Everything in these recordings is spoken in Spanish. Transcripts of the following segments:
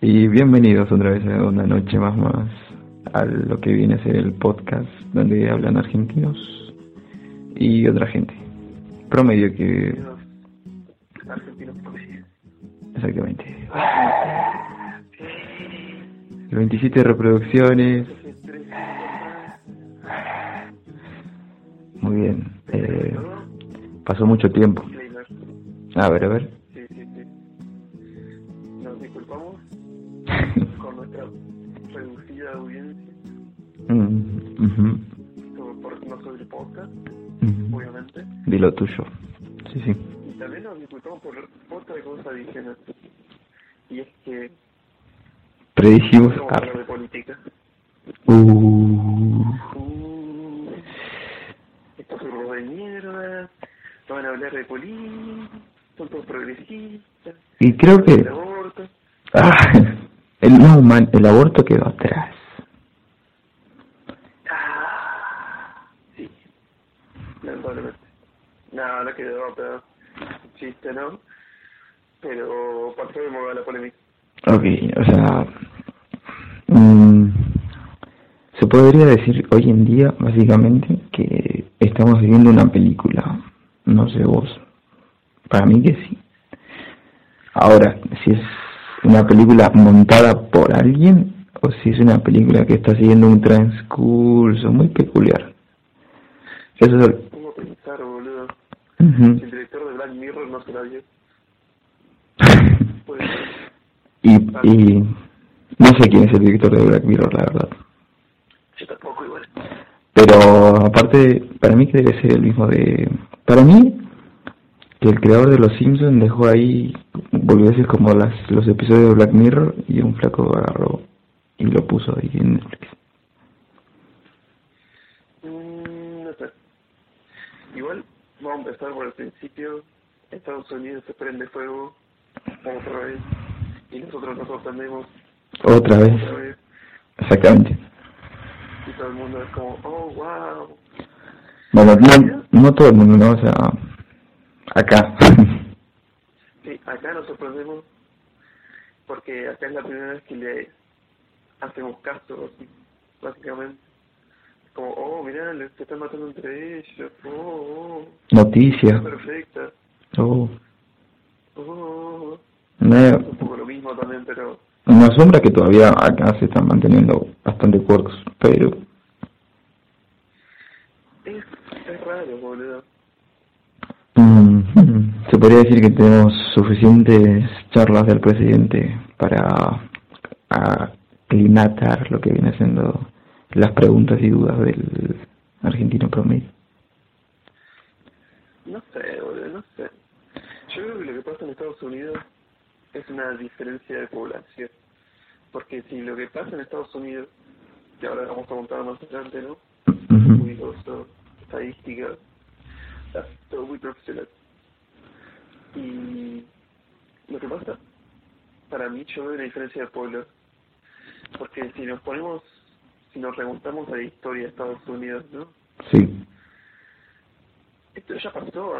Y bienvenidos otra vez a una noche más más a lo que viene a ser el podcast donde hablan argentinos y otra gente. Promedio que... Argentinos. Exactamente. 27 reproducciones. Muy bien. Eh, pasó mucho tiempo. A ver, a ver. Podcast, ujú. obviamente. Di lo tuyo. Sí, sí. Y también nos disculpamos por otra cosa dijeron. Y es que Predijimos... no a de política. Uh, Uh, estos zurros de mierda. No van a hablar de política. Son todos progresistas. y creo que... El aborto. Ah, el, no, man, el aborto quedó atrás. Ah, sí. Lamentablemente. No, no quedó, pero chiste, ¿no? Pero pasó de moda la polémica. Ok, o sea... mm, se podría decir hoy en día, básicamente, que estamos viviendo una película. No sé vos. Para mí que sí. Ahora, si es una película montada por alguien o si es una película que está siguiendo un transcurso muy peculiar. Eso es... el- Pongo a pensar, boludo. El director de Black Mirror no se la vio. Puede ser. y, y no sé quién es el director de Black Mirror, la verdad. Yo tampoco, igual. Pero aparte, para mí que debe ser el mismo de... Para mí, que el creador de Los Simpsons dejó ahí, volvió como las, los episodios de Black Mirror y un flaco agarró y lo puso ahí en Netflix. Mm, no sé. Igual, vamos a empezar por el principio. Estados Unidos se prende fuego otra vez. Y nosotros nos sorprendemos Otra vez, otra vez. exactamente. Y todo el mundo es como, oh, wow. Bueno, no, no todo el mundo, ¿no? O sea, acá. Sí, acá nos sorprendemos porque acá es la primera vez que le hacemos caso, básicamente. Como, oh, mirá, le- se están matando entre ellos. Oh, oh, Noticias. perfecta. Oh, Oh, oh, oh. me, Es un poco lo mismo también, pero me asombra que todavía acá se están manteniendo bastante cuerdos, pero es, es raro, boludo. Mm, Se podría decir que tenemos suficientes charlas del presidente para aclimatar lo que viene siendo las preguntas y dudas del argentino promedio. No sé, boludo, no sé. Yo creo que lo que pasa en Estados Unidos es una diferencia de población. Porque si lo que pasa en Estados Unidos, que ahora vamos a contar más adelante, ¿no? Muy gozo, estadística, está todo muy profesional. Y lo que pasa, para mí yo veo una diferencia de pueblos. Porque si nos ponemos, si nos remontamos a la historia de Estados Unidos, ¿no? Sí, Esto ya pasó,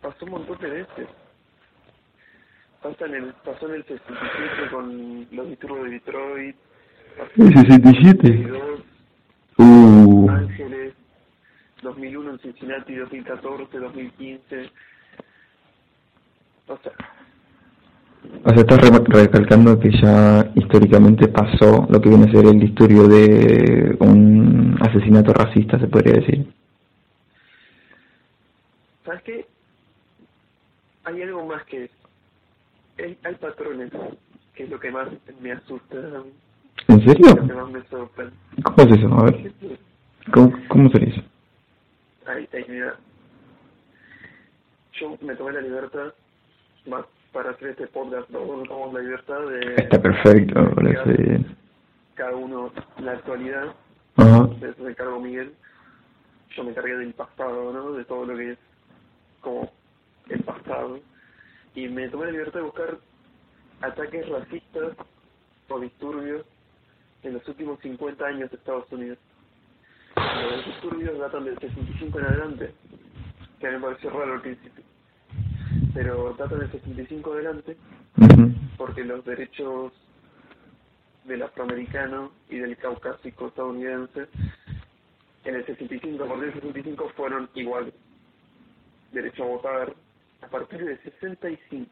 pasó un montón de veces. Pasa en el, pasó en el 67 con los disturbios de Detroit, el 67. 2002, Uh, Ángeles, 2001 en Cincinnati, 2014, 2015. O sea, o sea, estás re- recalcando que ya históricamente pasó lo que viene a ser el disturbio de un asesinato racista, se podría decir. ¿sabes qué? Hay algo más que eso. Hay, hay patrones, que es lo que más me asusta, ¿En serio? que más me sorprende. ¿Cómo es eso? A ver, ¿cómo, cómo sería eso? Ahí, ahí, mira. Yo me tomé la libertad, más para hacer este podcast, ¿no? nos tomamos la libertad de Está perfecto, me parece bien. cada uno la actualidad, de eso se encargó Miguel, yo me encargué del pasado, ¿no? De todo lo que es como el pasado. Y me tomé la libertad de buscar ataques racistas o disturbios en los últimos 50 años de Estados Unidos. Los disturbios datan del 65 en adelante, que a mí me pareció raro al principio. Pero data del 65 adelante, porque los derechos del afroamericano y del caucásico estadounidense en el 65, a partir del 65 fueron iguales. Derecho a votar a partir del 65.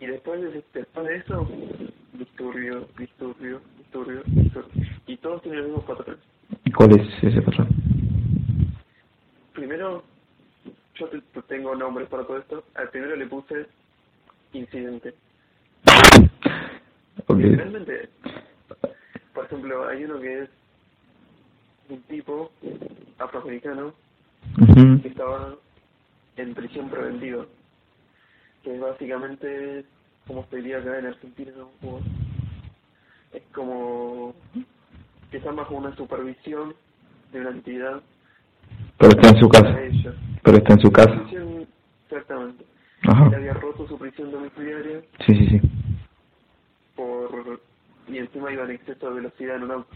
Y después de, después de eso, disturbio, disturbio, disturbio, disturbio. Y todos tienen el mismo patrón. ¿Cuál es ese patrón? Primero, yo te- te tengo nombres para todo esto. Al primero le puse incidente. Ok. Realmente, por ejemplo, hay uno que es un tipo afroamericano Ujú. que estaba en prisión preventiva, que es básicamente como se diría acá en Argentina, es como que está bajo una supervisión de una entidad Pero está en su casa. Pero está en su casa. Exactamente. Ajá. Él había roto su prisión domiciliaria Sí, sí, sí. por y encima iba en exceso de velocidad en un auto.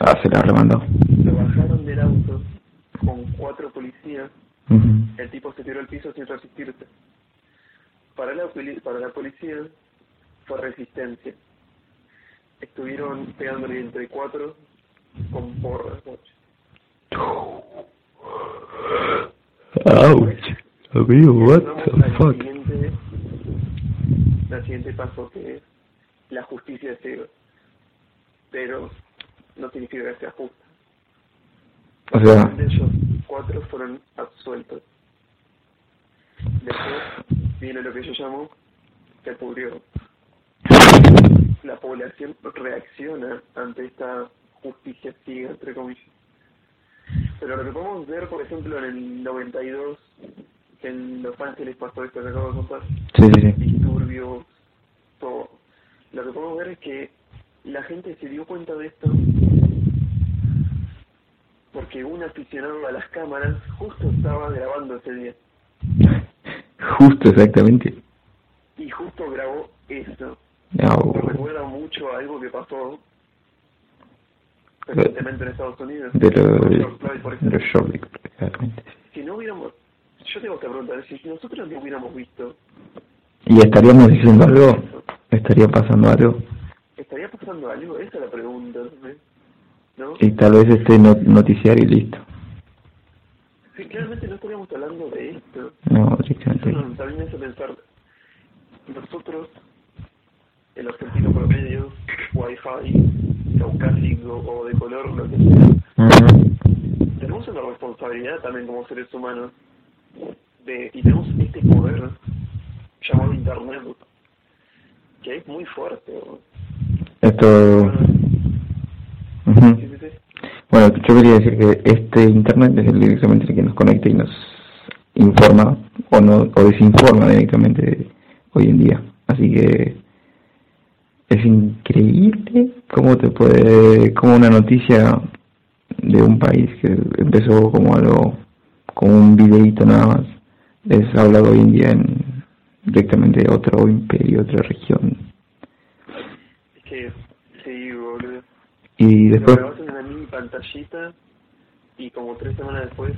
Ah, se la remandó. Lo bajaron del auto con cuatro policías. El tipo se tiró al piso sin resistirse. Para la, para la policía fue resistencia. Estuvieron pegándole entre cuatro con porras. Ouch. Amigo, what the fuck. siguiente, al siguiente paso que es la justicia es ciega. Pero no significa que sea justa. O sea, De ellos, cuatro fueron absueltos. Después viene lo que yo llamo se pudrió. La población reacciona ante esta justicia ciega, entre comillas. Pero lo que podemos ver, por ejemplo, en el 92, que en Los Ángeles pasó esto que acabo de contar, sí, sí, sí. disturbios, todo. Lo que podemos ver es que la gente se dio cuenta de esto porque un aficionado a las cámaras justo estaba grabando ese día Justo, exactamente. y justo grabó eso. Au. Me recuerda mucho a algo que pasó recientemente en Estados Unidos. De lo de, George Floyd, por de ejemplo. Jordi, exactamente. Si no hubiéramos, yo tengo que preguntar, si nosotros no hubiéramos visto, ¿Y estaríamos diciendo algo? ¿Estaría pasando algo? ¿estaría pasando algo? Esa es la pregunta. ¿no? Y tal vez esté no- noticiario y listo. Sí, claramente no estaríamos hablando de esto. No, directamente. nos- también hace pensar, nosotros, el argentino promedio, wifi, caucásico o de color, lo que sea, Ujú. tenemos una responsabilidad también como seres humanos de y tenemos este poder llamado internet que es muy fuerte ¿no? Esto... Bueno, ujú. sí, sí, sí. Bueno, yo quería decir que este internet es el directamente el que nos conecta y nos informa o no o desinforma directamente hoy en día. Así que es increíble cómo te puede, como una noticia de un país que empezó como algo, como un videíto nada más, es hablado hoy en día en directamente otro imperio, otra región. es que sí boludo Y lo después grabas en una mini pantallita y como tres semanas después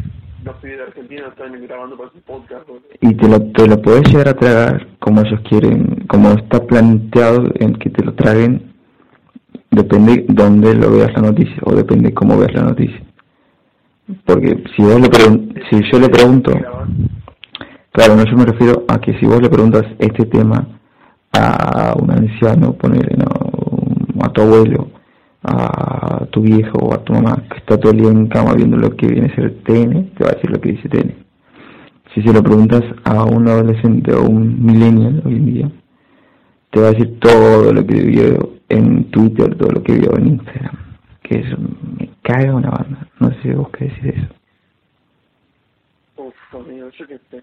y te lo, te lo puedes llegar a tragar como ellos quieren, como está planteado en que te lo traguen, depende dónde lo veas la noticia o depende cómo veas la noticia. Porque si vos le si yo le pregunto, claro, no, yo me refiero a que si vos le preguntas este tema a un anciano, ponele, no, a tu abuelo, a tu viejo o a tu mamá que está todo el día en cama viendo lo que viene a ser TN, te va a decir lo que dice TN. Si se lo preguntas a un adolescente o un millennial hoy en día, te va a decir todo lo que vio en Twitter, todo lo que vio en Instagram. Que eso me caga una banda. No sé vos qué decís de eso. Uf, amigo, yo qué sé.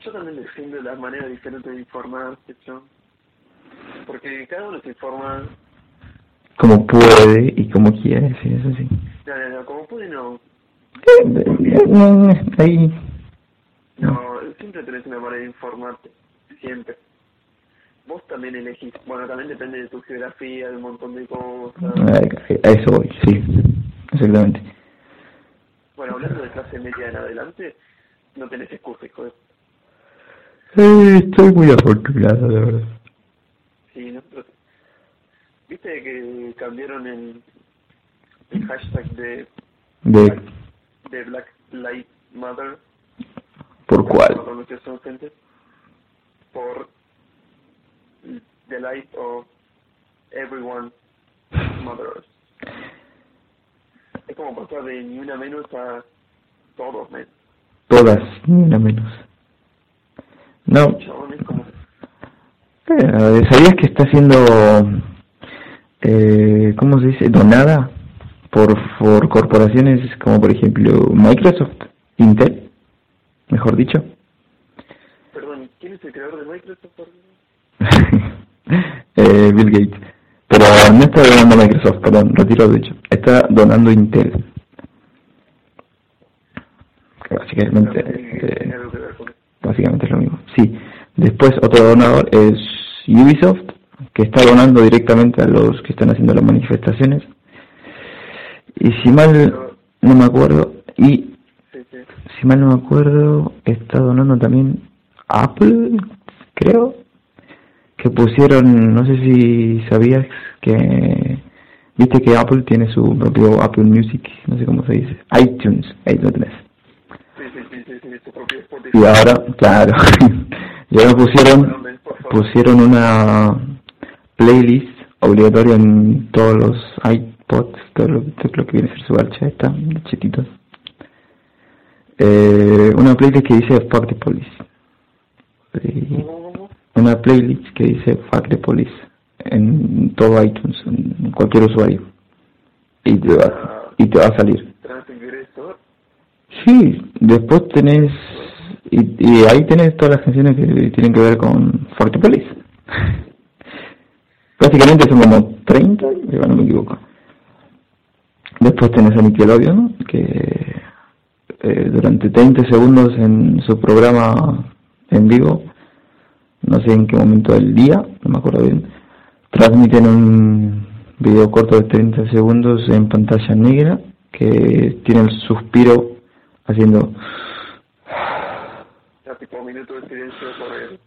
Yo también defiendo las maneras diferentes de informarse, yo. Porque cada uno se informa, Como puede y como quiere, sí, eso sí. no, no, no, como puede no. Eh, eh, no, ahí. No, siempre tenés una manera de informarte, siempre. Vos también elegís, bueno, también depende de tu geografía, de un montón de cosas. A eso voy, sí. Exactamente. Bueno, hablando de clase media en adelante, no tenés excusa, hijo de... Eh, estoy muy afortunado, la verdad. ¿Viste que cambiaron el, el hashtag de, ¿De de Black Lives Matter? por cuál? Por gente. The life of everyone matters. Es como pasar de ni una menos a todos menos. Todas, ni una menos. No, Chabón, es como... eh, ¿sabías que está siendo, eh, ¿cómo se dice? Donada por, por corporaciones como por ejemplo Microsoft, Intel, mejor dicho. Perdón, ¿quién es el creador de Microsoft? eh, Bill Gates. Pero no está donando Microsoft, perdón, retiro lo dicho. Está donando Intel. Básicamente, eh, básicamente es lo mismo. Sí. Después otro donador es Ubisoft, que está donando directamente a los que están haciendo las manifestaciones. Y si mal no me acuerdo, y si mal no me acuerdo, está donando también Apple, creo, que pusieron, no sé si sabías que, viste que Apple tiene su propio Apple Music, no sé cómo se dice, iTunes, ahí lo tenés. Y ahora, claro, y ahora pusieron, pusieron una playlist obligatoria en todos los iPods, todo lo, todo lo que viene a ser su archa esta, de chetitos. Eh, una playlist que dice Fuck the Police. Y ¿Cómo, cómo? una playlist que dice Fuck the Police en todo iTunes, en cualquier usuario. Y te va, y te va a salir. Sí, después tenés, y, y ahí tenés todas las canciones que tienen que ver con Fuck the Police. Básicamente son como 30, si no me equivoco. Después tenés a Nickelodeon, que eh, durante 30 segundos en su programa en vivo, no sé en qué momento del día, no me acuerdo bien, transmiten un video corto de 30 segundos en pantalla negra que tiene el suspiro haciendo minuto de silencio por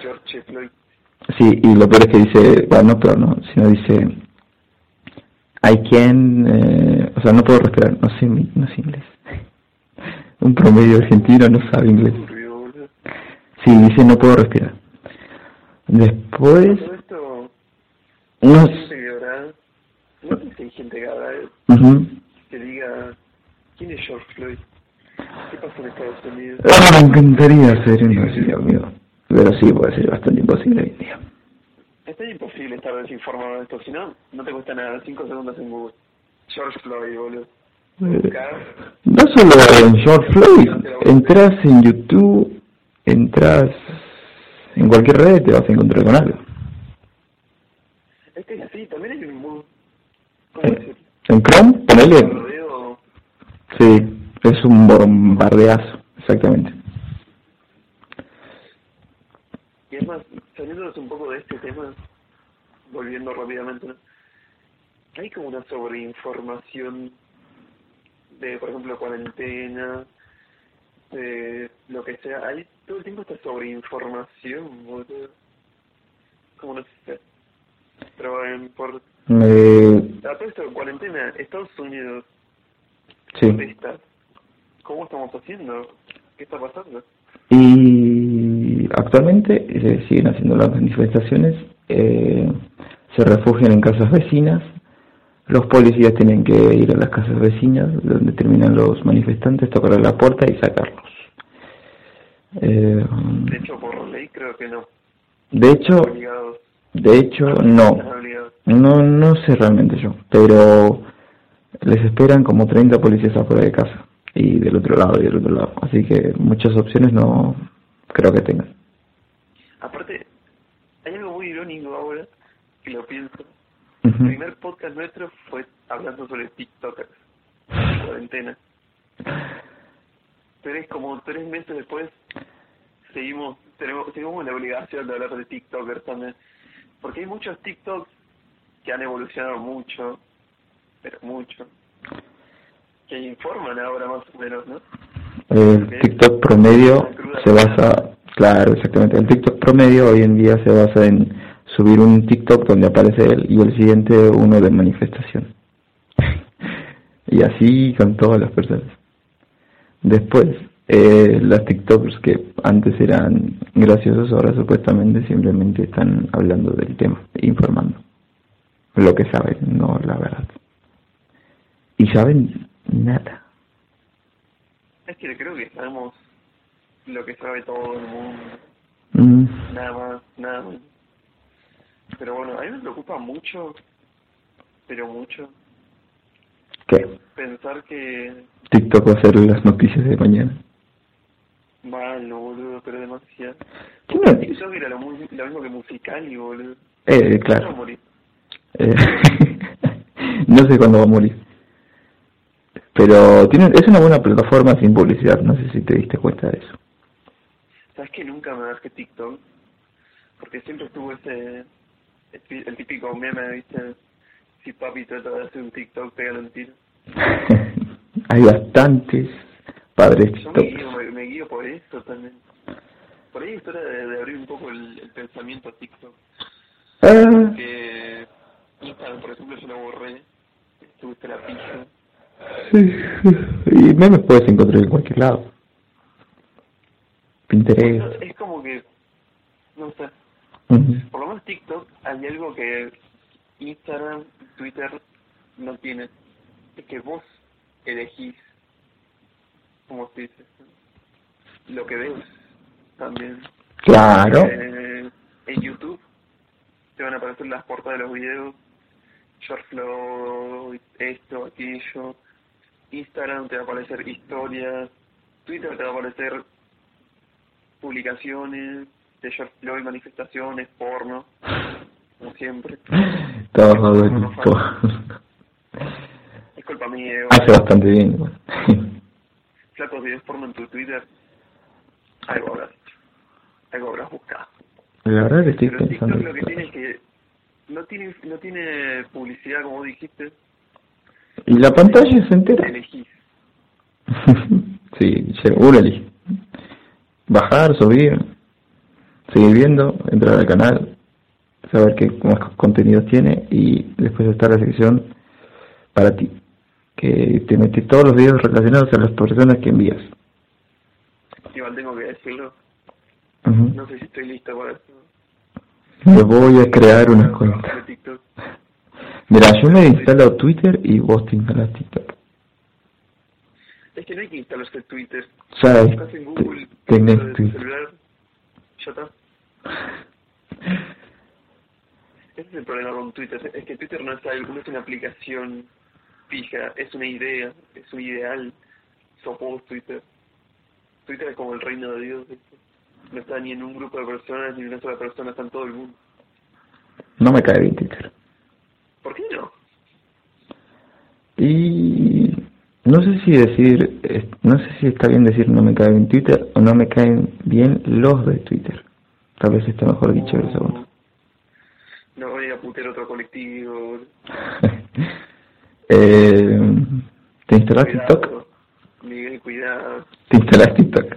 George. Sí y lo peor es que dice bueno no pero no sino dice I can eh, o sea no puedo respirar no sé mi- no sé inglés un promedio argentino no sabe inglés sí dice no puedo respirar después esto, unos hay no sé si hay gente que habrá ujú. que diga, ¿quién es George Floyd? ¿Qué pasó en Estados Unidos? Ah, me encantaría hacer uno así amigo pero sí puede ser bastante imposible hoy en día Está imposible estar desinformado de esto, si no, no te cuesta nada, 5 segundos en Google. George Floyd, boludo. Eh, No solo en George Floyd, entras en YouTube, entras en cualquier red te vas a encontrar con algo. es que sí, también hay un muy, ¿cómo Eh? En Chrome, ponele, sí, es un bombardeazo, exactamente. Y es más, saliéndonos un poco de este tema, volviendo rápidamente, ¿no? hay como una sobreinformación de, por ejemplo, cuarentena, de lo que sea. Hay todo el tiempo esta sobreinformación, boludo. Como no sé. Pero por Eh, a todo esto, cuarentena, Estados Unidos, sí. ¿Cómo estamos haciendo? ¿Qué está pasando? Y actualmente eh, siguen haciendo las manifestaciones, eh, se refugian en casas vecinas, los policías tienen que ir a las casas vecinas donde terminan los manifestantes, tocar la puerta y sacarlos. Eh, De hecho, por ley creo que no. de hecho, Obligados. de hecho no, no, no sé realmente yo, pero les esperan como 30 policías afuera de casa y del otro lado y del otro lado, así que muchas opciones no creo que tengan. Aparte, hay algo muy irónico ahora, que lo pienso. El primer podcast nuestro fue hablando sobre TikTokers, cuarentena. Pero es como tres meses después, seguimos tenemos seguimos la obligación de hablar de TikTokers también. Porque hay muchos TikToks que han evolucionado mucho, pero mucho, que informan ahora más o menos, ¿no? El TikTok promedio se basa Claro, exactamente. El TikTok promedio hoy en día se basa en subir un TikTok donde aparece él y el siguiente uno de manifestación. y así con todas las personas. Después, eh, las TikToks que antes eran graciosos ahora supuestamente simplemente están hablando del tema, informando lo que saben, no la verdad. Y saben nada. Es que creo que sabemos lo que sabe todo el mundo. Mm. Nada más, nada más. Pero bueno, a mí me preocupa mucho, pero mucho, ¿Qué? pensar que TikTok va a ser las noticias de mañana. mal, boludo, pero demasiado. ¿Qué no? TikTok era lo, mismo que musical y boludo. Eh, claro. morir. Eh, no sé cuándo va a morir. Pero tiene, es una buena plataforma sin publicidad. No sé si te diste cuenta de eso. ¿Sabes que nunca me bajé TikTok? Porque siempre estuvo ese, el tí- el típico meme, ¿viste? Si papi trata de hacer un TikTok, pégale un tiro. Hay bastantes padres Yo me TikTok. guío, me, me guío por eso también. Por ahí es hora de, de abrir un poco el, el pensamiento a TikTok. Ah, Que Instagram, por ejemplo, yo lo borré. Estuviste la pija. sí. Y memes puedes encontrar en cualquier lado. Es como que, no sé, por lo menos TikTok hay algo que Instagram, Twitter no tiene. Es que vos elegís, como se dice, lo que ves también. Claro. Eh, en YouTube te van a aparecer las portadas de los videos, short flow, esto, aquello. Instagram te va a aparecer historias, Twitter te va a aparecer publicaciones de flow y manifestaciones, porno, como siempre. Todo el tiempo. Es culpa mía, Hace bastante bien. igual. flacos videos porno en tu Twitter, algo habrás hecho, algo habrás buscado. La verdad que estoy Pero pensando. TikTok lo que tiene es que no tiene, no tiene publicidad, como dijiste, Y la pantalla se entera. elegís. sí, elige. Bajar, subir, seguir viendo, entrar al canal, saber qué más contenidos tiene y después está la sección para ti, que te mete todos los videos relacionados a las personas que envías. Igual tengo que decirlo, no sé si estoy listo para eso. Me voy a crear una cuenta. Mira, yo me instalo Twitter y vos te instalas TikTok. Es que no hay que instalarse Twitter. Ya Buscas en Google, tenés Twitter. celular, ya está. Ese es el problema con Twitter, es que Twitter no es, algo, no es una aplicación fija, es una idea, es un ideal. Sos vos Twitter. Twitter es como el reino de Dios. No está ni en un grupo de personas, ni en una sola persona, está en todo el mundo. No me cae bien Twitter. ¿Por qué no? Y no sé si decir, no sé si está bien decir no me cae bien Twitter o no me caen bien los de Twitter. Tal vez esté mejor dicho el segundo. No voy a putear otro colectivo. eh, ¿Te instalas TikTok? Miguel, cuidado. ¿Te instalas TikTok?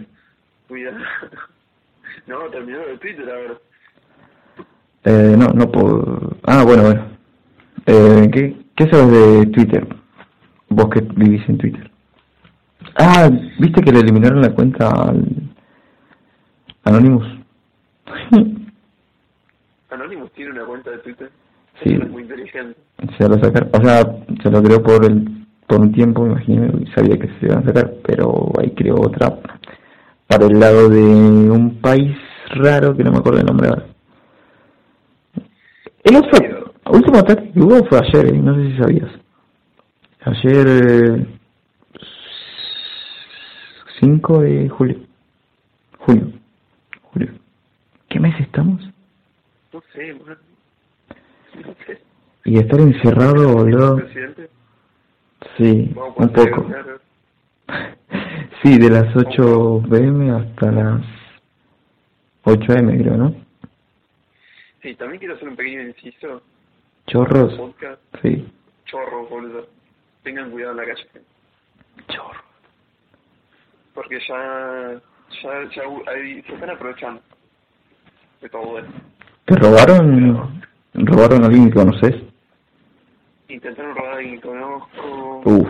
Cuidado. No, terminó el Twitter ahora. Eh, no, no puedo. Ah, bueno, bueno. Eh, ¿qué, ¿Qué sabes de Twitter? Vos que vivís en Twitter. Ah, ¿viste que le eliminaron la cuenta al Anonymous? Anonymous tiene una cuenta de Twitter. Sí. Es muy inteligente. se lo sacaron, o sea, se lo creó por el por un tiempo, imagino, y sabía que se iban a sacar, pero ahí creó otra para el lado de un país raro que no me acuerdo el nombre ahora. El otro, último ataque que hubo fue ayer, eh, no sé si sabías. Ayer, eh, 5 de julio. Julio. Julio. ¿Qué mes estamos? No sé, man. No sé. Y estar encerrado, boludo. ¿Presidente? Sí, un poco. Sí, de las 8 pm hasta las 8 am, creo, ¿no? Sí, también quiero hacer un pequeño inciso. Chorros. Sí, Chorro, boludo. Tengan cuidado en la calle. chorro. Porque ya ya, ya ahí se están aprovechando de todo eso. ¿Te robaron? ¿Robaron a alguien que conoces? Intentaron robar a alguien que conozco. Uf,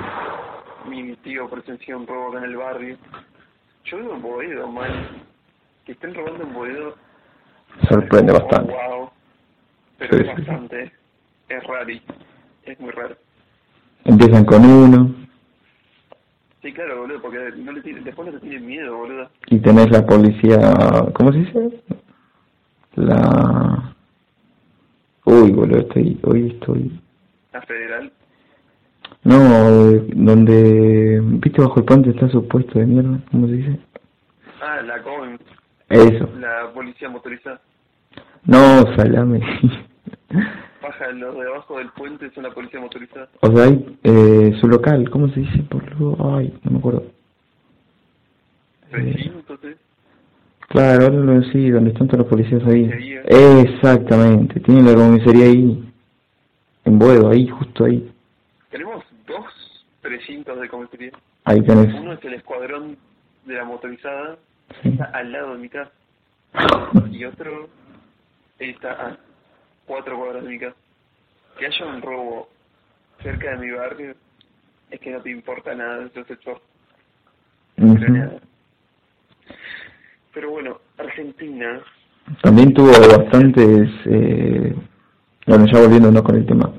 Mi tío presenció un robo acá en el barrio. Yo vivo en Boedo, mal. Que estén robando en Boedo. sorprende bastante. wow. Pero Sí, es sí. bastante. Es raro. Es muy raro. Empiezan con uno Sí, claro, boludo, porque no le tiene, después no te tienen miedo, boludo. y tenés la policía, ¿cómo se dice? La... Uy, boludo, estoy, hoy estoy... La federal. No, donde, viste, bajo el puente está su puesto de mierda, ¿cómo se dice? Ah, la COEM, Eso. la policía motorizada. No, salame. Baja, los de abajo del puente son la policía motorizada. o sea, hay eh, su local, ¿cómo se dice? Por luego, ay, no me acuerdo. ¿eh? Claro, ahora lo sí, donde están todos los policías ahí. Comisaría. Exactamente, tienen la comisaría ahí, en Buedo, ahí, justo ahí. Tenemos dos precintos de comisaría. Ahí tenés. Uno es el escuadrón de la motorizada, Sí. está al lado de mi casa. Y otro está a cuatro cuadras de mi casa. Que haya un robo cerca de mi barrio es que no te importa nada de ese sector. Pero nada. Pero bueno, Argentina, También tuvo bastantes, eh, bueno, ya volviéndonos con el tema,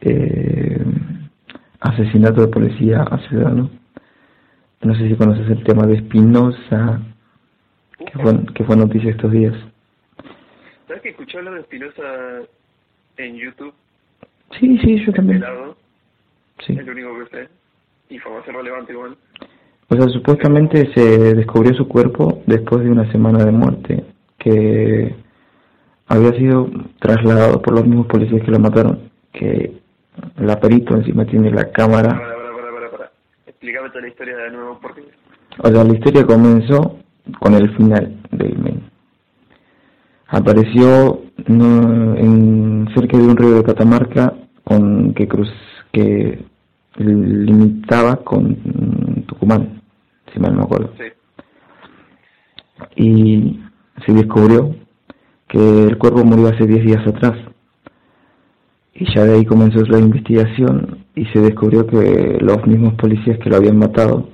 eh, asesinato de policía a ciudadano. No sé si conoces el tema de Espinosa, que fue, que fue noticia estos días. ¿Sabes que escuché hablar de Espinosa en YouTube? Sí, sí, yo también. Pelado, Sí. es lo único que sé. Información relevante igual. O sea, supuestamente se descubrió su cuerpo después de una semana de muerte, que había sido trasladado por los mismos policías que lo mataron, que la perito encima tiene la cámara. Para, para, para, para, para. Explícame toda la historia de nuevo porque O sea, la historia comenzó con el final del men. Apareció no, en cerca de un río de Catamarca con que cruz que limitaba con Tucumán, si mal no me acuerdo. sí. y se descubrió que el cuerpo murió hace 10 días atrás. Y ya de ahí comenzó la investigación y se descubrió que los mismos policías que lo habían matado,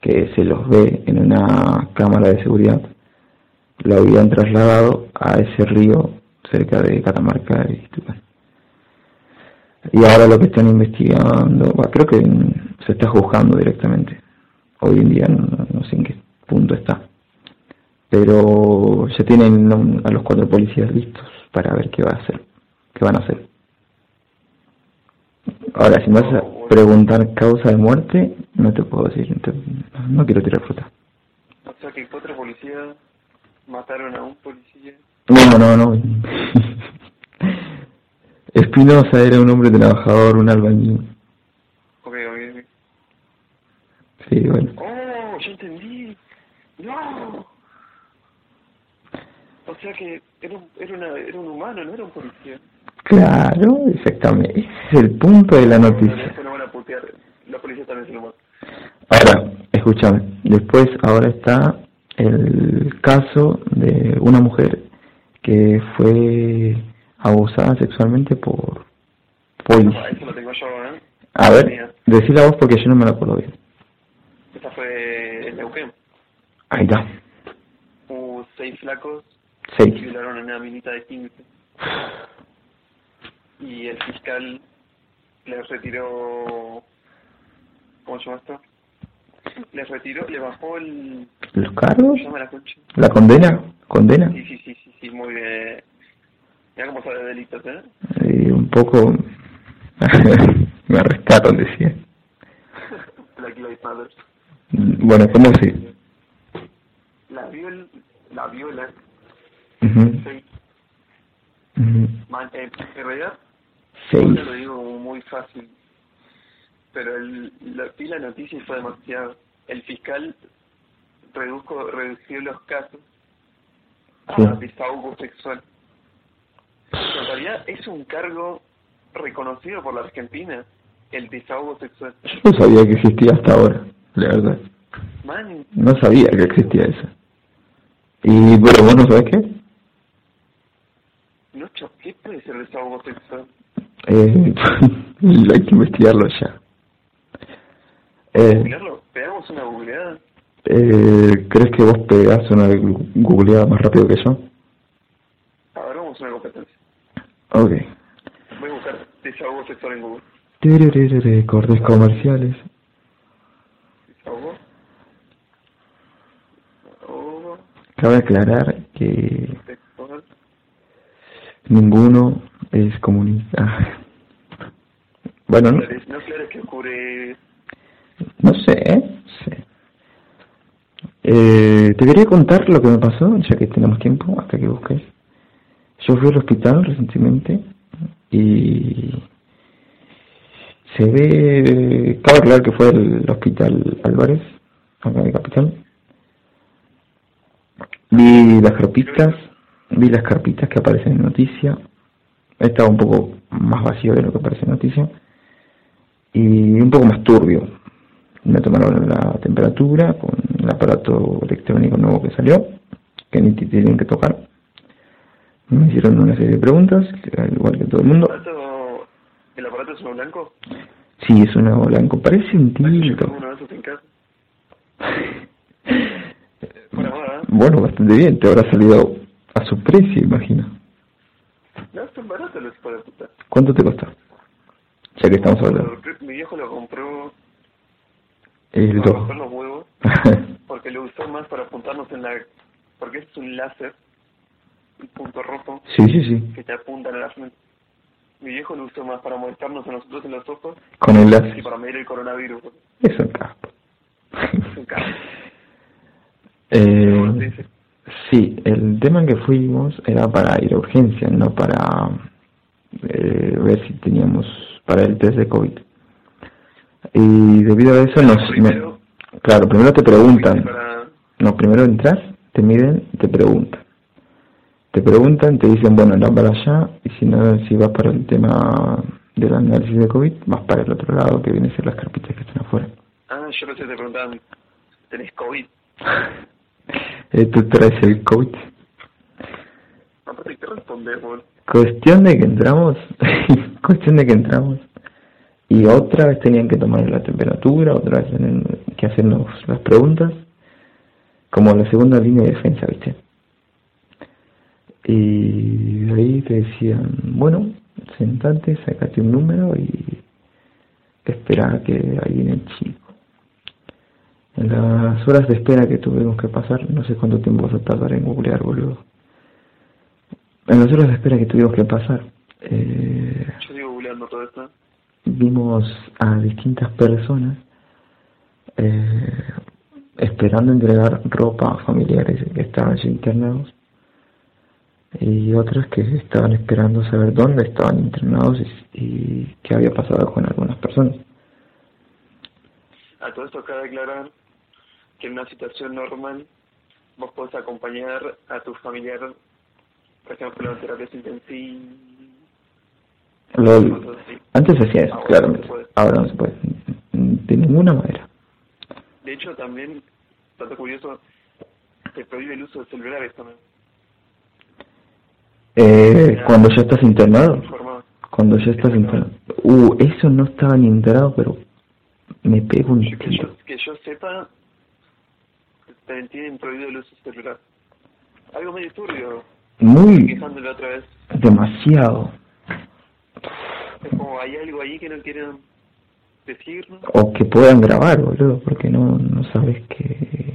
que se los ve en una cámara de seguridad, lo habían trasladado a ese río cerca de Catamarca y Tucumán. Y ahora lo que están investigando, bueno, creo que se está juzgando directamente. Hoy en día no, sé en qué punto está pero ya tienen a los cuatro policías listos para ver qué va a hacer, qué van a hacer. Ahora, si me vas a preguntar causa de muerte, no te puedo decir, no quiero tirar fruta. O sea que cuatro policías mataron a un policía. No, no, no. Espinosa era un hombre trabajador, un albañil. Ok, ok, ok. Sí, bueno. ¡Oh! ¡Ya entendí! ¡No! O sea que era un, era, una, era un humano, no era un policía. Claro, exactamente. Ese es el punto de la noticia. Después no van a putear. Los policías también son humanos. Ahora, escúchame, después ahora está el caso de una mujer que fue abusada sexualmente por policía. ¿eh? A ver, decí la voz porque yo no me la acuerdo bien. Esta fue en Neuquén. Ahí está, Hubo seis flacos seis. violaron a una minita de 15. Y el fiscal les retiró... ¿Cómo se llama esto? Les retiró, le bajó el... ¿Los ¿Cómo cargos? la? ¿La condena? ¿Condena? Sí, sí, sí, sí, sí, muy bien. Mira cómo sabe de delitos, ¿eh? Y un poco... me arrestaron, decía. Black Lives Matter. Bueno, ¿cómo se...? La viol... La viola. Ujú, Seis. ujú. Man, eh, en realidad, Seis. ahora lo digo como muy fácil. Pero el, la, la noticia fue demasiado. El fiscal redujo, redució los casos a Sí. desahogo sexual. En realidad es un cargo reconocido por la Argentina, el desahogo sexual. Yo no sabía que existía hasta ahora, la verdad. Man, No sabía que existía eso. Y bueno, vos no sabés qué? no ¿qué puede ser desahogo sexual? Eh, hay que investigarlo ya. Eh, ¿Googlearlo? ¿Pegamos una googleada? eh, ¿Crees que vos pegás una googleada más rápido que yo? A ver, vamos a una competencia. Ok. Voy a buscar desahogo sexual en Google. Tererere, Cortes comerciales. Desahogo. Desahogo Cabe aclarar que sexual. ninguno es comunista. Bueno, no, No claro que ocurre... no sé, ¿eh? Sí. Eh, te quería contar lo que me pasó, ya que tenemos tiempo, hasta que busques. Yo fui al hospital recientemente y se ve, cabe aclarar que fue el hospital Álvarez, acá de Capital. Vi las carpitas, vi las carpitas que aparecen en noticia. Estaba un poco más vacío de lo que aparece en noticia y un poco más turbio. Me tomaron la temperatura con el aparato electrónico nuevo que salió, que ni te tienen que tocar. Me hicieron una serie de preguntas, al igual que todo el ¿El mundo. ¿El aparato es uno blanco? Sí, es una blanco, parece un uno. Fuera joda, ¿eh? Bueno, bastante bien, te habrá salido a su precio, imagino. No, son baratos los puta. ¿Cuánto te costó? Ya que estamos hablando. Mi viejo lo compró 2. romper los huevos porque lo usó más para apuntarnos en la... Porque es un láser, un punto rojo sí, sí, sí. que te apunta en la frente. Mi viejo lo usó más para molestarnos a nosotros en los ojos Con el y láser. para medir el coronavirus. Es un capo. Es un caso. eh, sí, el tema en que fuimos era para ir a urgencia, no para eh, ver si teníamos para el test de COVID. Y debido a eso nos... me- claro, primero te preguntan. Para... No, primero entras, te miden y te preguntan. Te preguntan, te dicen, bueno, anda para allá, y si no, si vas para el tema del análisis de COVID, vas para el otro lado, que viene a ser las carpitas que están afuera. Ah, yo pensé que te preguntaban, ¿tenés COVID? Eh, Tú traes el COVID. Aparte, ¿qué? Cuestión de que entramos, cuestión de que entramos, y otra vez tenían que tomar la temperatura, otra vez tenían que hacernos las preguntas, como la segunda línea de defensa, ¿viste? Y ahí te decían, bueno, sentate, sacate un número y espera a que ahí viene el chico. En las horas de espera que tuvimos que pasar, no sé cuánto tiempo vas a tardar en googlear, boludo. En las horas de espera que tuvimos que pasar, eh, Yo sigo googleando todo esto. Vimos a distintas personas eh, esperando entregar ropa a familiares que estaban internados y otras que estaban esperando saber dónde estaban internados y, y qué había pasado con algunas personas. A todo esto cabe aclarar que en una situación normal vos podés acompañar a tu familiar, por ejemplo, en terapias intensivas. Lo- antes hacía eso, Ahora claramente. no se. Ahora no se puede. De ninguna manera. De hecho, también, dato curioso, te prohíbe el uso de celulares también. Eh, cuando ya estás internado. Cuando ya estás internado. Uh, eso no estaba ni enterado, pero me pego un Que yo, tiro. que yo sepa, también tienen prohibido el uso celular. Algo medio turbio, Muy otra vez. demasiado. Es como hay algo ahí que no quieren decir. O que puedan grabar, boludo, porque no, no sabes qué,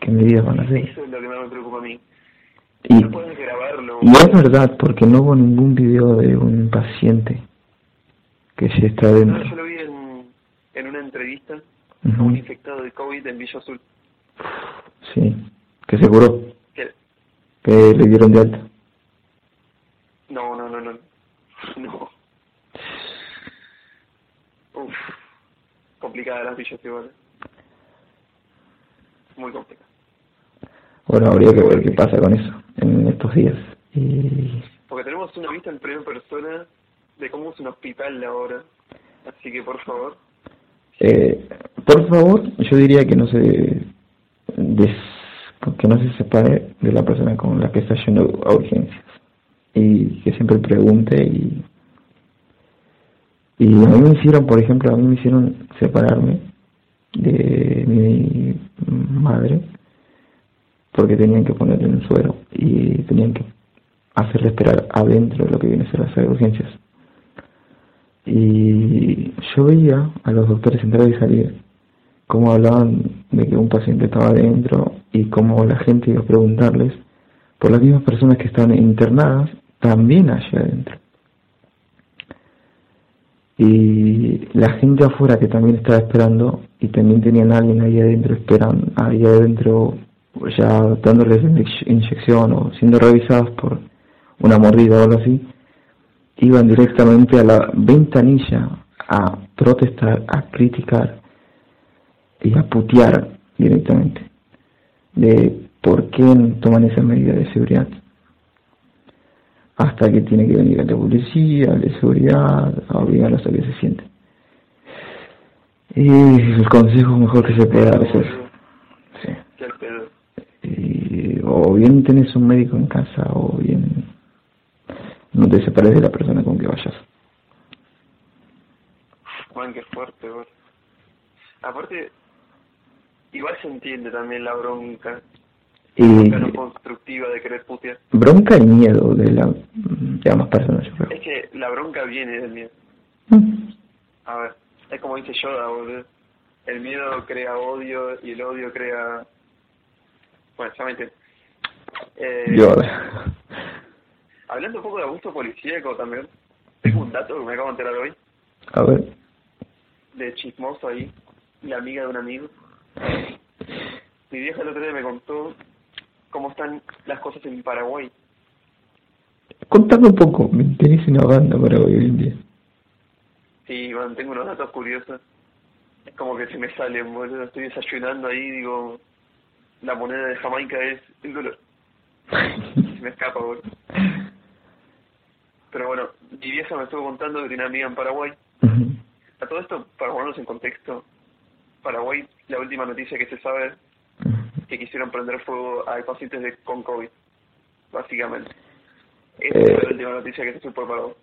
qué medidas van a hacer. Eso es lo que más me preocupa a mí. Y, No puedes grabarlo. y es verdad, porque no hubo ningún video de un paciente que ya está No, dentro. yo lo vi en, en una entrevista a un infectado de COVID en Villa Azul. Sí, que se curó, Que, que le dieron de alta. no, no, no, no. No. Uf. Complicada las villas igual. Muy complicada. Bueno, habría que ver qué pasa con eso en estos días. Y Porque tenemos una vista en primera persona de cómo es un hospital ahora. Así que por favor, eh, por favor, yo diría que no se des, que no se separe de la persona con la que está yendo a urgencias y que siempre pregunte y y a mí me hicieron, por ejemplo, a mí me hicieron separarme de mi madre porque tenían que ponerle un suero y tenían que hacerle esperar adentro de lo que viene a ser las urgencias. Y yo veía a los doctores entrar y salir, cómo hablaban de que un paciente estaba adentro y cómo la gente iba a preguntarles por las mismas personas que estaban internadas también allá adentro. Y la gente afuera que también estaba esperando y también tenían a alguien ahí adentro esperando, ahí adentro ya dándoles inyección o siendo revisados por una mordida o algo así, iban directamente a la ventanilla a protestar, a criticar y a putear directamente de por qué toman esa medida de seguridad. Hasta que tiene que venir la policía, de seguridad, a obligarlos hasta que se sienten. Y el consejo mejor que se pueda eso. Sí. o bien tenés un médico en casa o bien no te separes de la persona con que vayas. Juan, qué fuerte, bro. Aparte, igual se entiende también la bronca. Y bronca no constructiva de querer putear. Bronca y miedo de, la, de ambas personas, yo creo. Es que la bronca viene del miedo. Mm. A ver, es como dice Yoda, boludo. El miedo crea odio y el odio crea... Bueno, ya me entiendes. Eh, Yoda. Hablando un poco de abuso policíaco también, tengo un dato que me acabo de enterar hoy, A ver. de chismoso ahí, la amiga de un amigo. Mi vieja el otro día me contó cómo están las cosas en Paraguay. Contame un poco, me interesa una banda para hoy en día. Sí, bueno, tengo unos datos curiosos. Es como que se me salen, boludo. Estoy desayunando ahí, digo, la moneda de Jamaica es el dólar. Se me escapa, boludo. Pero bueno, mi vieja me estuvo contando que tiene una amiga en Paraguay. A todo esto, para ponernos en contexto, Paraguay, la última noticia que se sabe que quisieron prender fuego a pacientes de, con COVID, básicamente. Esa Eh. es la última noticia que se supo de Paraguay.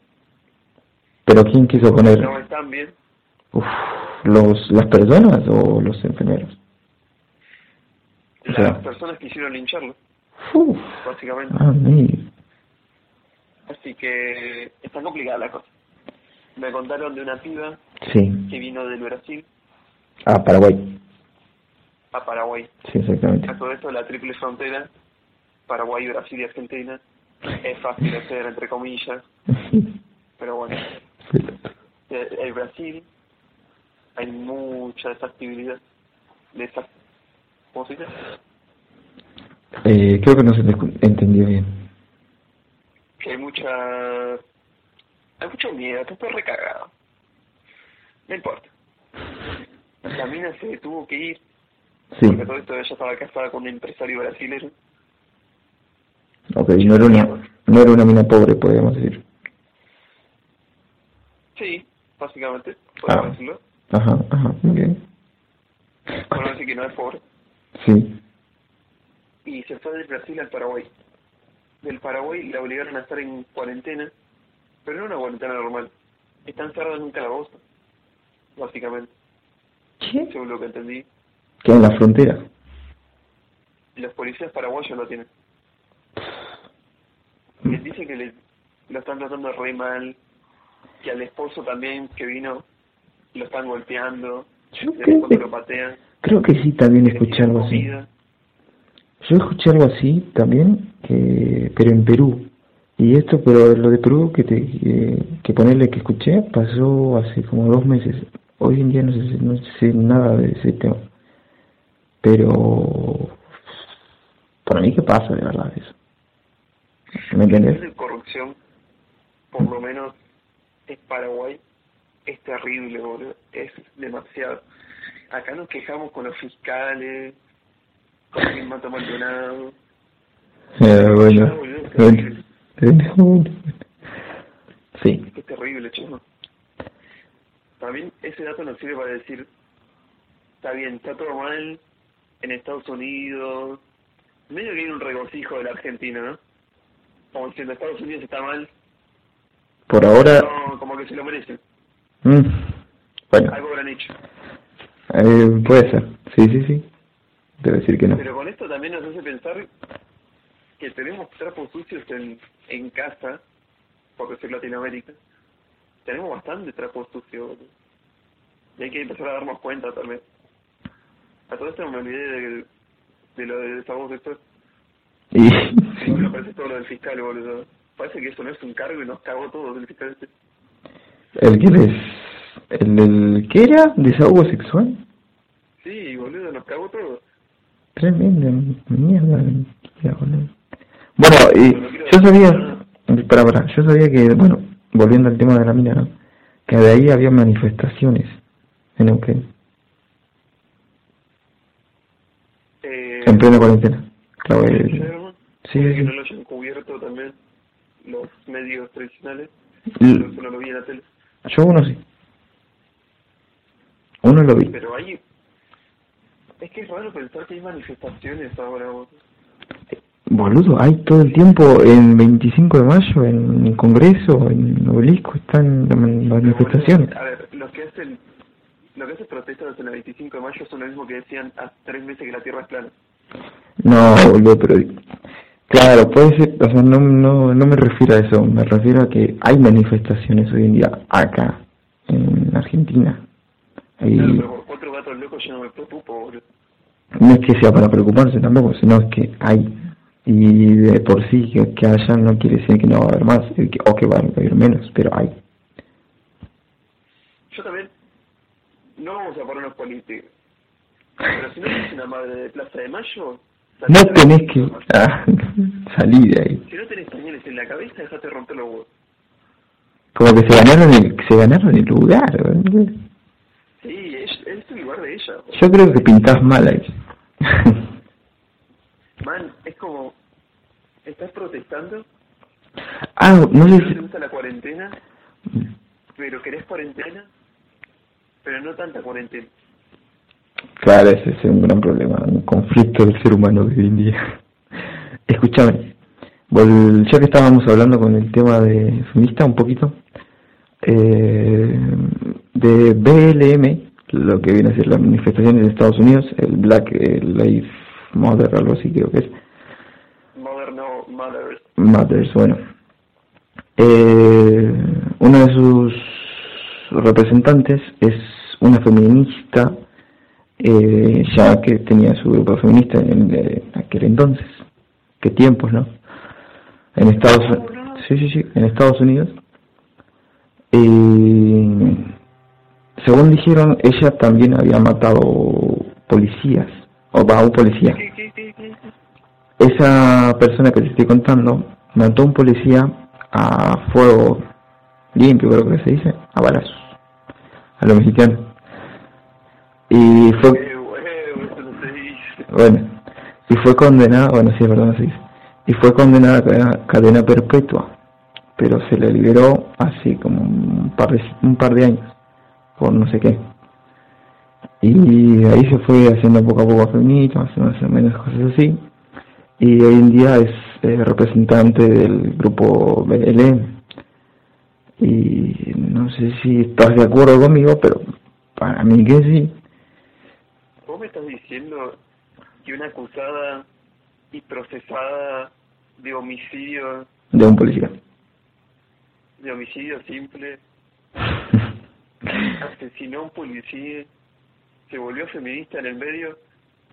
Pero ¿quién quiso poner? No están bien. Uf, los, ¿Las personas o los enfermeros? O Las sea- personas quisieron lincharlo, Uf, básicamente. ah. Así que está complicada la cosa. Me contaron de una piba Sí. que vino del Brasil Ah, Paraguay. a Paraguay. Sí, exactamente. A todo esto, la triple frontera, Paraguay, Brasil y Argentina, es fácil de hacer, entre comillas, pero bueno. El, el Brasil, hay mucha desactividad de esa... ¿Cómo se dice? Eh, creo que no se te entendió bien. Que hay mucha... Hay mucho miedo, que estoy recagado. No importa. La mina se tuvo que ir, Sí. porque todo esto ella estaba casada con un empresario brasilero. Ok, no era una, no era una mina pobre, podríamos decir. Sí, básicamente, Ah. decirlo. Ajá, ajá, bien. Podemos decir que no es pobre. Sí. y se fue del Brasil al Paraguay. Del Paraguay la obligaron a estar en cuarentena, pero no una cuarentena normal. Está encerrada en un calabozo, básicamente, ¿Qué? según lo que entendí. ¿Qué en la frontera? Los policías paraguayos lo tienen. Les dice que le, lo están tratando re mal, que al esposo también que vino lo están golpeando, Yo creo que, lo patean. creo que sí, también escuché algo así. Yo escuché algo así también, que, pero en Perú. Y esto, pero lo de Perú que te que, que ponerle que escuché pasó hace como dos meses. Hoy en día no sé, no sé nada de ese tema. Pero para mí que pasa de verdad eso. ¿Me El nivel entiendes? de corrupción, por lo menos en Paraguay, es terrible, boludo. Es demasiado. Acá nos quejamos con los fiscales, con quien mata Maldonado. Eh, bueno. Sí, Es terrible, chico. También ese dato nos sirve para decir está bien, está todo mal en Estados Unidos. Medio que hay un regocijo de la Argentina, ¿no? Como si en Estados Unidos está mal. Por ahora... No, como que se lo merecen. Mm, bueno. Algo habrán hecho. Eh, puede ser, sí, sí, sí. Debe decir que no. Pero con esto también nos hace pensar que tenemos trapos sucios en, en casa, por decir Latinoamérica. Tenemos bastante trapos sucios. Y hay que empezar a darnos cuenta también. A todo esto me olvidé de, de lo de desahogo sexual. Y, Sí. Me parece todo lo del fiscal, boludo. Parece que eso no es un cargo y nos cagó todo el fiscal este. ¿El que es? ¿El del qué era? ¿Desahogo sexual? Sí, boludo, nos cagó todo. Tremenda mierda. boludo. Bueno, y yo sabía, para, para, yo sabía que, bueno, volviendo al tema de la mina, ¿no? que de ahí había manifestaciones en Neuquén, Eh, en plena cuarentena. Claro, ¿puede eh, ser, no? sí, que no lo hayan cubierto también los medios tradicionales. L- lo vi en la tele. Yo uno sí. Uno lo vi. Pero hay... Es que es raro pensar que hay manifestaciones ahora, boludo. Boludo, hay todo el tiempo en 25 de mayo, en el Congreso, en Obelisco, están las manifestaciones. A ver, los que hacen... Lo que hacen protestas en el 25 de mayo son lo mismo que decían hace tres meses que la Tierra es plana. No, boludo, pero... Claro, puede ser, o sea, no, no, no me refiero a eso, me refiero a que hay manifestaciones hoy en día acá, en Argentina. Claro, pero por cuatro gatos locos yo no me preocupo, boludo. no es que sea para preocuparse tampoco, sino es que hay. Y de por sí que, que haya no quiere decir que no va a haber más, que- o que va a haber menos, pero hay. Yo también... No vamos a ponernos políticos. Pero si no tienes una madre de Plaza de Mayo... No tenés que ah, salir de ahí. Si no tenés pañales en la cabeza, dejate romper los huevos. Como que se ganaron el, se ganaron el lugar. boludo. Sí, es, es el lugar de ella. Yo creo que pintás mal ahí. Man, es como... Estás protestando, ah, no sé te si... gusta la cuarentena, pero querés cuarentena, pero no tanta cuarentena. Claro, ese es un gran problema, un conflicto del ser humano de hoy en día. Escúchame, ya que estábamos hablando con el tema de feminista un poquito, eh, de BLM, lo que viene a ser las manifestaciones de Estados Unidos, el Black Lives Matter, algo así creo que es, Mother no, mothers. Matters, bueno. Eh, uno de sus representantes es una feminista, eh, ya que tenía su grupo feminista en, eh, aquel entonces. Qué tiempos, ¿no? En Estados sí, sí, sí, en Estados Unidos. Y según dijeron, ella también había matado policías, o va, un policía. Esa persona que te estoy contando mató a un policía a fuego limpio, creo que se dice, a balazos, a lo mexicano. Y fue, Eh, bueno, y fue condenada, bueno, sí, perdón, dice, y fue condenada a cadena, cadena perpetua, pero se le liberó así como un par de, un par de años, por no sé qué. Y ahí se fue haciendo poco a poco feminista, más o menos cosas así y hoy en día es eh, representante del grupo BLM. Y no sé si estás de acuerdo conmigo, pero para mí que sí. ¿Vos me estás diciendo que una acusada y procesada de homicidio, De un policía. de homicidio simple, asesinó a un policía, se volvió feminista en el medio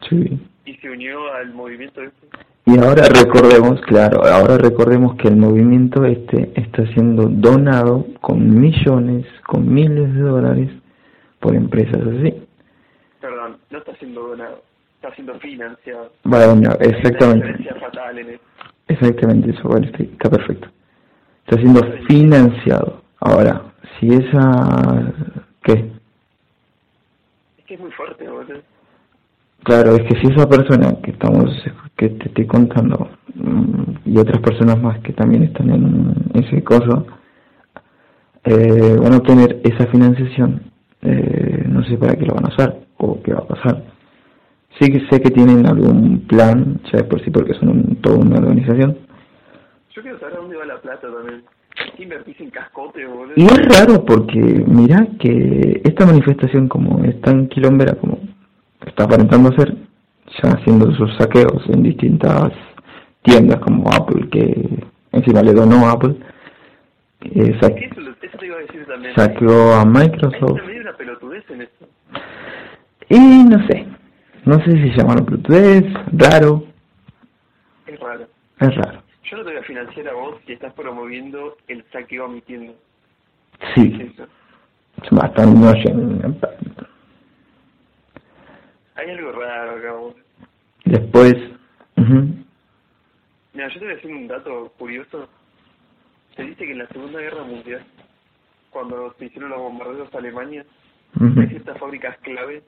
sí. y se unió al movimiento este? Y ahora recordemos, claro, ahora recordemos que el movimiento este está siendo donado con millones, con miles de dólares por empresas así. No está siendo donado, está siendo financiado. Bueno, Hay una exactamente. fatal en eso. Exactamente eso, bueno, está, está perfecto. Está siendo financiado. Ahora, si esa... ¿Qué? Es que es muy fuerte, boludo. Claro, es que si esa persona que estamos, que te estoy contando, mm, y otras personas más que también están en ese coso, eh, van a obtener esa financiación, eh, no sé para qué lo van a usar. O qué va a pasar. Sí que sé que tienen algún plan, ya de por sí porque son un, toda una organización. Yo quiero saber dónde va la plata también. ¿Qué invertís en cascote, boludo? Y es raro porque mira que esta manifestación como es tan quilombera como está aparentando ser, ya haciendo sus saqueos en distintas tiendas como Apple, que encima le donó a Apple, eh, sa- Eso, lo- eso te iba a decir también. saqueó a Microsoft. Y no sé, no sé si llamarlo pelotudez, raro, Es raro. es raro. Yo no te voy a financiar a vos si estás promoviendo el saqueo a mi tienda. Sí, ¿Qué es eso? bastante no Hay algo raro acá, vos. Después, ujú, Mira, yo te voy a decir un dato curioso. Se dice que en la Segunda Guerra Mundial, cuando se hicieron los bombardeos a Alemania, hay ciertas fábricas clave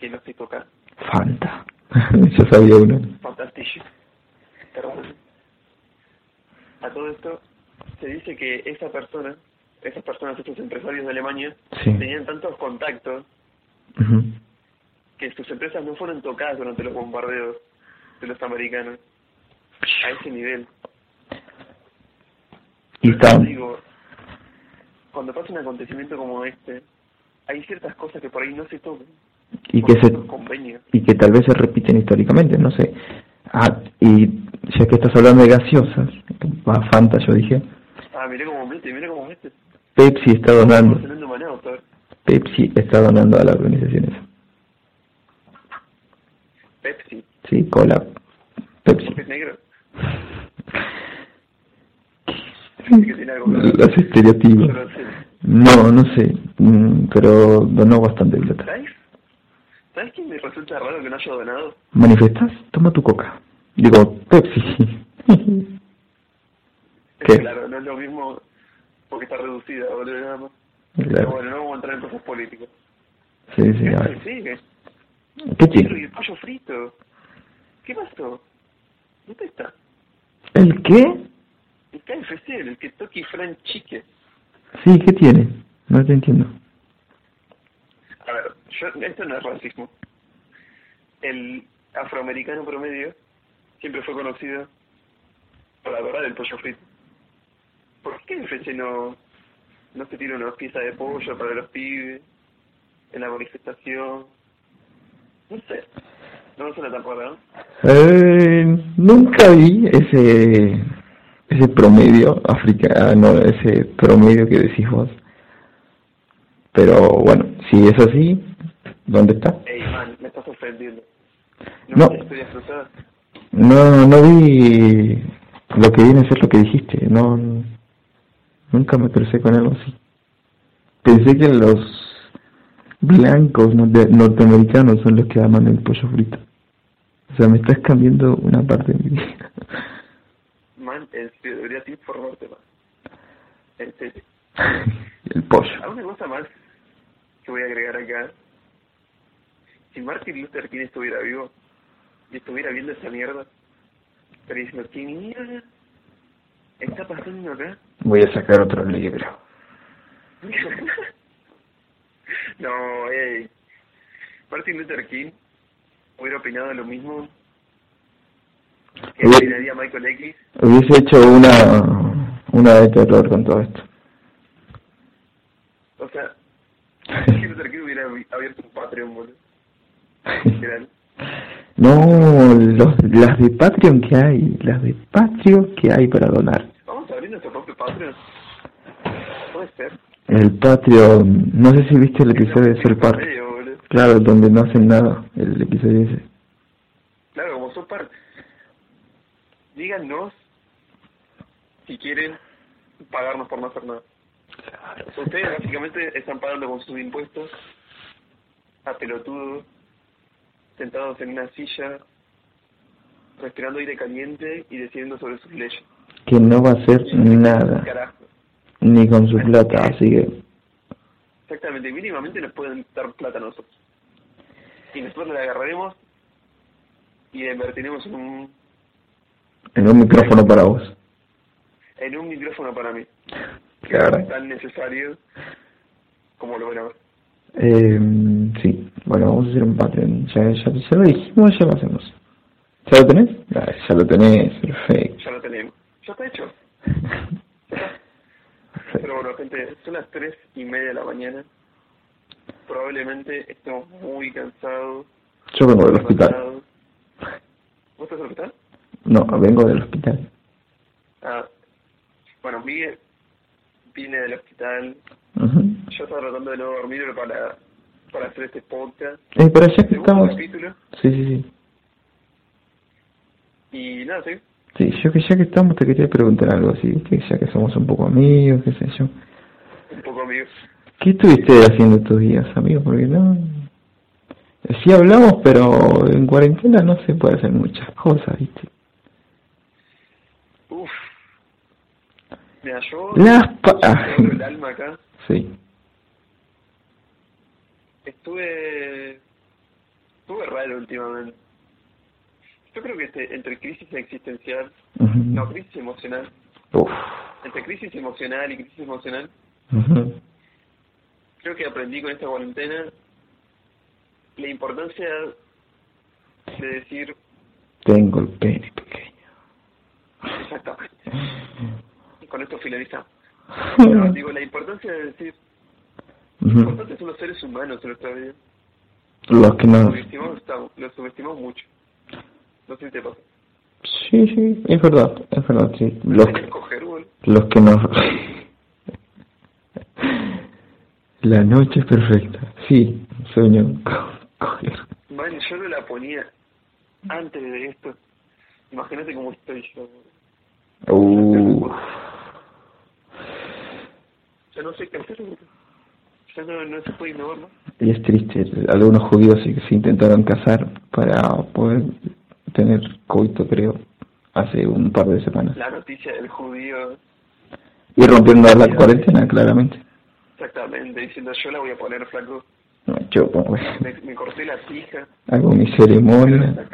que no se tocan. Fanta. Yo sabía uno. Fantástico. Perdón. A todo esto, se dice que esa persona, esas personas, estos empresarios de Alemania, Sí. tenían tantos contactos que sus empresas no fueron tocadas durante los bombardeos de los americanos. A ese nivel. Y eso está, digo, cuando pasa un acontecimiento como este, hay ciertas cosas que por ahí no se tocan. Y que se y que tal vez se repiten históricamente, no sé. Ah, y ya que estás hablando de gaseosas, va Fanta yo dije, Ah, mirá cómo mete, mirá cómo mete. Pepsi está donando. Pepsi está donando a la organización esa. Pepsi, Sí, cola, Pepsi. negro. Los estereotipos. No, no sé, mm, pero donó bastante plata. ¿Sabes? ¿Sabes qué me resulta raro que no haya donado? ¿Manifestas? Toma tu coca. Digo, Pepsi. ¿Qué? claro, no es lo mismo porque está reducida, boludo, nada más. Pero Claro. bueno, no vamos a entrar en cosas políticas. Sí, sí, ¿Qué a ver. sigue? ¿Qué el pollo frito. ¿Qué pasó? ¿Dónde está? ¿El qué? El KFC, el Kentucky Fried Chicken. Sí, ¿qué tiene? No te entiendo. A ver, yo, esto no es racismo. El afroamericano promedio siempre fue conocido por adorar el pollo frito. ¿Por qué KFC no, no se tira una pieza de pollo para los pibes en la manifestación? No sé. No suena tan raro, ¿no? Eh, nunca vi ese ese promedio africano, ese promedio que decís vos. Pero bueno, si es así, ¿dónde está? Ey, man, me estás ofendiendo. No. ¿No cruzadas? No, no vi lo que viene a ser lo que dijiste. No, nunca me crucé con algo así. Pensé que los blancos norte- norteamericanos son los que aman el pollo frito. O sea, me estás cambiando una parte de mi vida. Man, en serio, deberías informarte más. En serio. el pollo. Hay una cosa más que voy a agregar acá. Si Martin Luther King estuviera vivo y estuviera viendo esa mierda, estaría diciendo, ¿qué mierda está pasando acá? Voy a sacar otro libro. no, ey. Martin Luther King hubiera opinado lo mismo que opinaría Michael X. Hubiese hecho una, una de terror con todo esto. O sea, Martin Luther King hubiera abierto un Patreon, boludo. No, los, las de Patreon que hay, las de Patreon que hay para donar. Vamos a abrir nuestro propio Patreon. Puede ser. El Patreon, no sé si viste el episodio de Ser boludo. Claro, donde no hacen nada, el episodio ese. Claro, como South Park. Díganos si quieren pagarnos por no hacer nada. Ustedes básicamente están pagando con sus impuestos a pelotudos, sentados en una silla, respirando aire caliente y decidiendo sobre sus leyes. Que no va a hacer nada, Carajo. ni con su plata, así que... Exactamente, mínimamente nos pueden dar plata a nosotros. Y nosotros la agarraremos y la invertiremos en un, En un micrófono para vos. en un micrófono para mí. Que Claro. es tan necesario como lo van a ver. Eh, sí, Bueno, vamos a hacer un Patreon. Ya, ya, ya lo dijimos, ya lo hacemos. ¿Ya lo tenés? Ah, ya lo tenés, perfecto. Ya lo tenemos. Ya está hecho. Pero bueno, gente, son las tres y media de la mañana. Probablemente estemos muy cansados. Yo vengo del hospital. ¿Vos estás en el hospital? No, vengo del hospital. Ah, bueno, Miguel vine del hospital. Yo estaba tratando de no dormir para, para hacer este podcast. Eh, pero ya que estamos... capítulo. Sí, sí, sí. Y nada, sí. Sí, yo que ya que estamos te quería preguntar algo así, ¿viste? Ya que somos un poco amigos, qué sé yo. Un poco amigos. ¿Qué estuviste haciendo estos días, amigo? Porque no... Sí hablamos, pero en cuarentena no se puede hacer muchas cosas, ¿viste? Uf. Mira, yo... Las pa- el alma acá. Sí. Estuve... Estuve raro últimamente. Yo creo que este, entre crisis existencial... No, crisis emocional. Uf. Entre crisis emocional y crisis emocional, creo que aprendí con esta cuarentena la importancia de decir Tengo el pene pequeño. exactamente. Y con esto finalizamos. No, digo, la importancia de decir. Importantes son los seres humanos en nuestra vida. Los que Los no... subestimamos, estamos- los subestimamos mucho. No sé si te pasa. Sí, sí, es verdad, es verdad, sí. Los que los que no... La noche es perfecta. Sí, sueño coger. Man, yo no la ponía antes de esto. Imagínate cómo estoy yo. Uh, Ya no sé qué hacer. No, no y es triste, algunos judíos sí que se intentaron casar para poder tener coito, creo, hace un par de semanas. La noticia del judío, Y rompiendo la cuarentena, claramente. exactamente, diciendo yo la voy a poner flaco. No, Yo como Me, me corté la pija. hago mi ceremonia,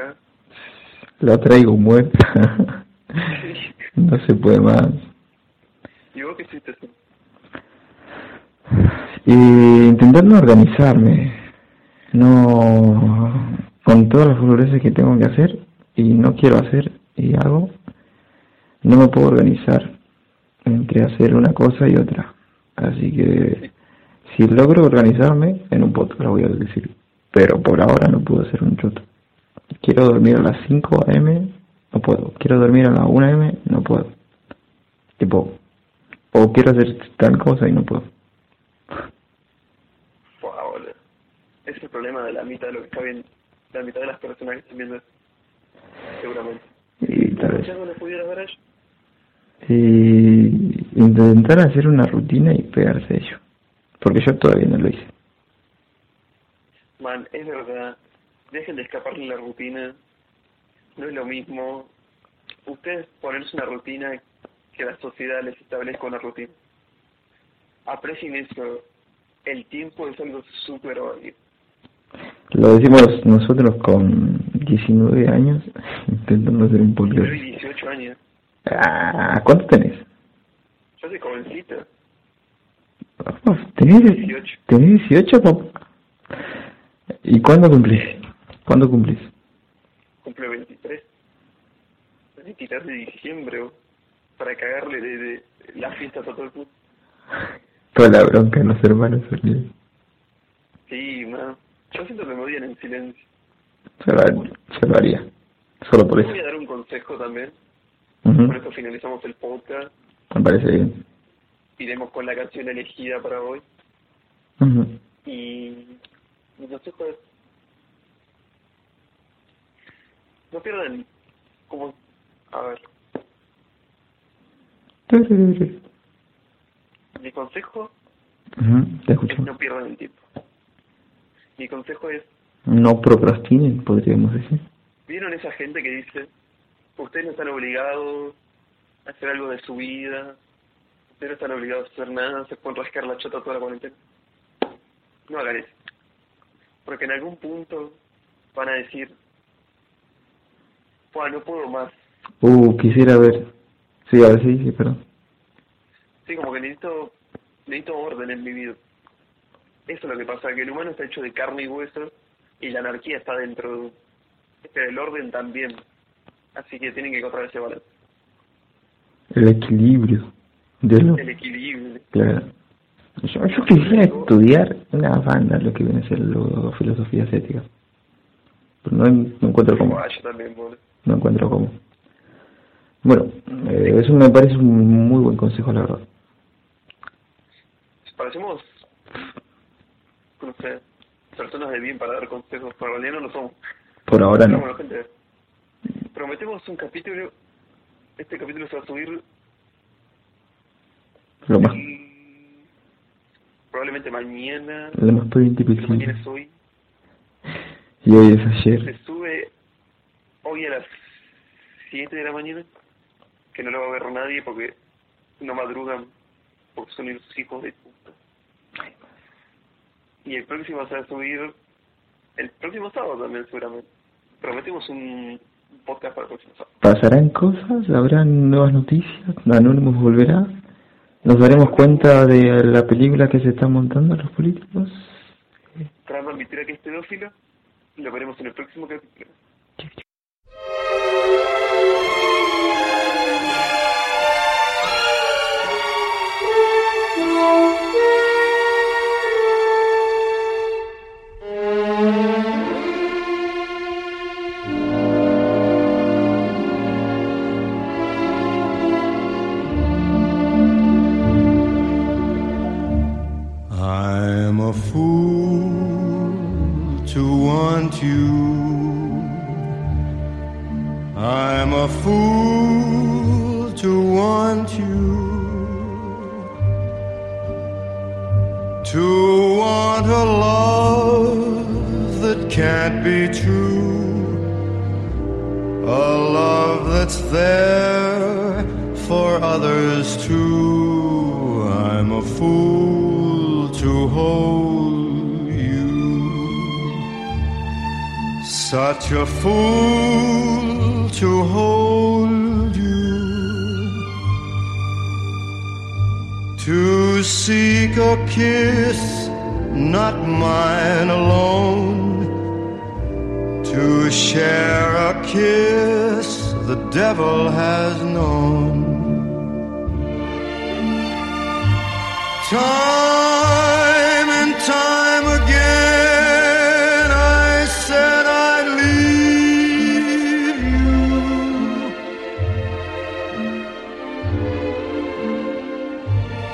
la traigo muerta. no se puede más. ¿Y vos qué hiciste? Y intentando organizarme, no con todas las boludeces que tengo que hacer y no quiero hacer y hago, no me puedo organizar entre hacer una cosa y otra. Así que si logro organizarme, en un podcast lo voy a decir, pero por ahora no puedo hacer un choto. Quiero dormir a las 5 am, no puedo. Quiero dormir a las 1 am, no puedo. Tipo, o quiero hacer tal cosa y no puedo. Boludo. Ese es el problema de la mitad de lo que está viendo. La mitad de las personas que están viendo esto. Seguramente. Y tal vez. No lo pudieras ver a ellos. Y intentar hacer una rutina y pegarse a ello. Porque yo todavía no lo hice. Man, es verdad. Dejen de escaparle la rutina. No es lo mismo. Ustedes ponerse una rutina que la sociedad les establezca una rutina. Aprecien eso. El tiempo es algo súper válido. Lo decimos nosotros con 19 años intentando hacer un Yo podcast. soy 18 años. Ah, ¿Cuánto tenés? Yo soy jovencita. Oh, ¿Tenés, 18. ¿Tenés 18, papá? ¿Y cuándo cumplís? ¿Cuándo cumplís? Cumple 23. 23 de diciembre. bro. Para cagarle de, de la fiesta a todo el mundo. Toda la bronca en los hermanos. Sí, man. Yo siento que me odian en silencio. Yo lo, yo lo haría. Solo por eso. voy a dar un consejo también. Ujú. Por eso finalizamos el podcast. Me parece bien. Iremos con la canción elegida para hoy. Ujú. Y mi consejo es... No pierdan... Como... A ver. Mi consejo es no pierdan el tiempo. Mi consejo es... No procrastinen, podríamos decir. ¿Vieron esa gente que dice, ustedes no están obligados a hacer algo de su vida, ustedes no están obligados a hacer nada, se pueden rascar la chota toda la cuarentena? No hagan eso. Porque en algún punto van a decir, no puedo más. Uh, quisiera ver. Sí, a ver, sí, sí, perdón. Sí, como que necesito, necesito orden en mi vida. Eso es lo que pasa, que el humano está hecho de carne y hueso y la anarquía está dentro, pero el orden también. Así que tienen que encontrar ese balance. El equilibrio. De lo, El equilibrio. claro. Yo, yo quisiera estudiar una banda lo que viene a ser lo, filosofía ética. Pero no, no encuentro cómo. Ah, yo también, boludo. No encuentro cómo. Bueno, eh, eso me parece un muy buen consejo, la verdad. Parecemos, no sé, personas de bien para dar consejos, pero en realidad no lo somos. Por ahora no. gente, prometemos un capítulo, este capítulo se va a subir Lo más, probablemente mañana, lo más prudente pero mañana posible. es hoy. Y hoy es ayer. Se sube hoy a las 7 de la mañana, que no lo va a ver nadie porque no madrugan, porque son los hijos de puta. Y el próximo se va a subir el próximo sábado también seguramente. Prometemos un podcast para el próximo sábado. ¿Pasarán cosas? ¿Habrán nuevas noticias? ¿Anónimos volverá? ¿Nos daremos cuenta de la película que se están montando los políticos? Trama admitirá que es pedófilo, lo veremos en el próximo capítulo.